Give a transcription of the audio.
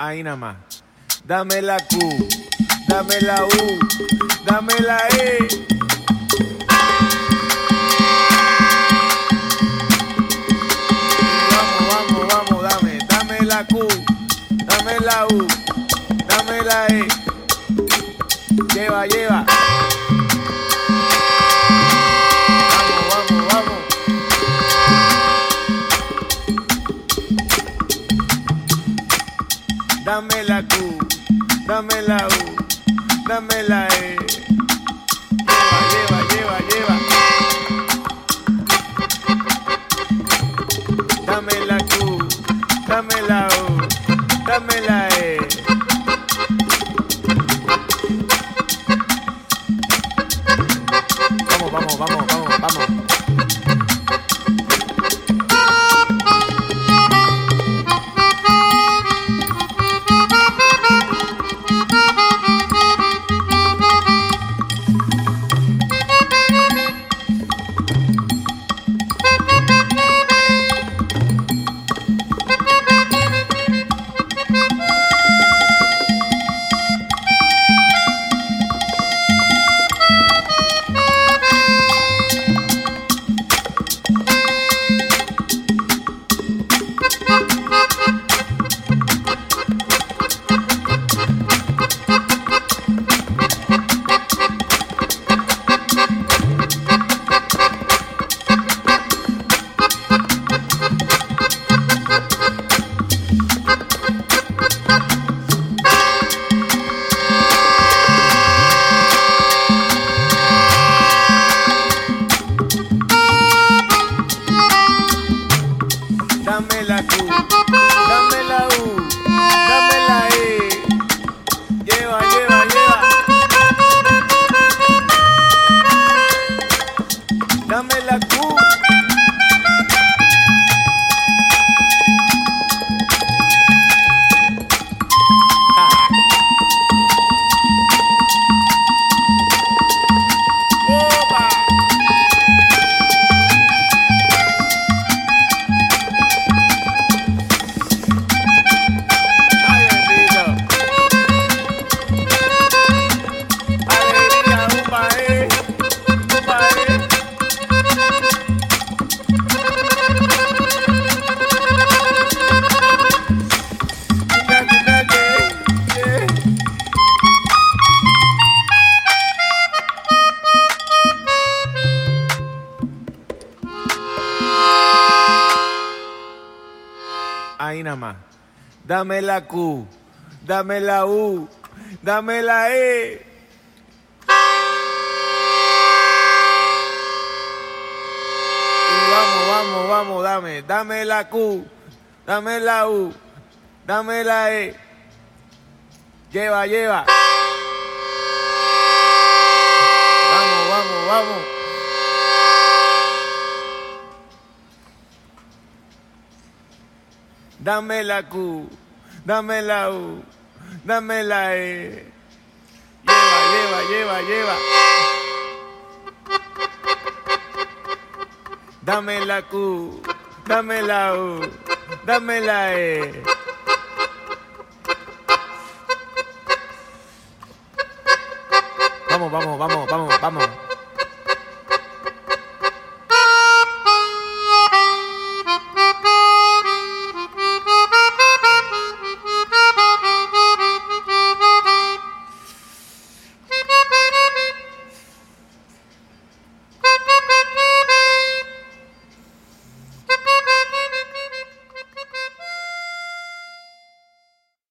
Ahí nada más. Dame la Q, dame la U, dame la E. Vamos, vamos, vamos, dame, dame la Q, dame la U, dame la E. Lleva, lleva. La Q, dame la U, dame la E. Lleva, lleva, lleva, lleva. Dame la Q, dame la U, dame la E. Dame la Q. Ahí nada más. Dame la Q, dame la U, dame la E. Vamos, vamos, vamos, dame, dame la Q, dame la U, dame la E. Lleva, lleva. Dame la Q, dame la U, dame la E. Lleva, lleva, lleva, lleva. Dame la Q, dame la U, dame la E. Vamos, vamos, vamos, vamos, vamos.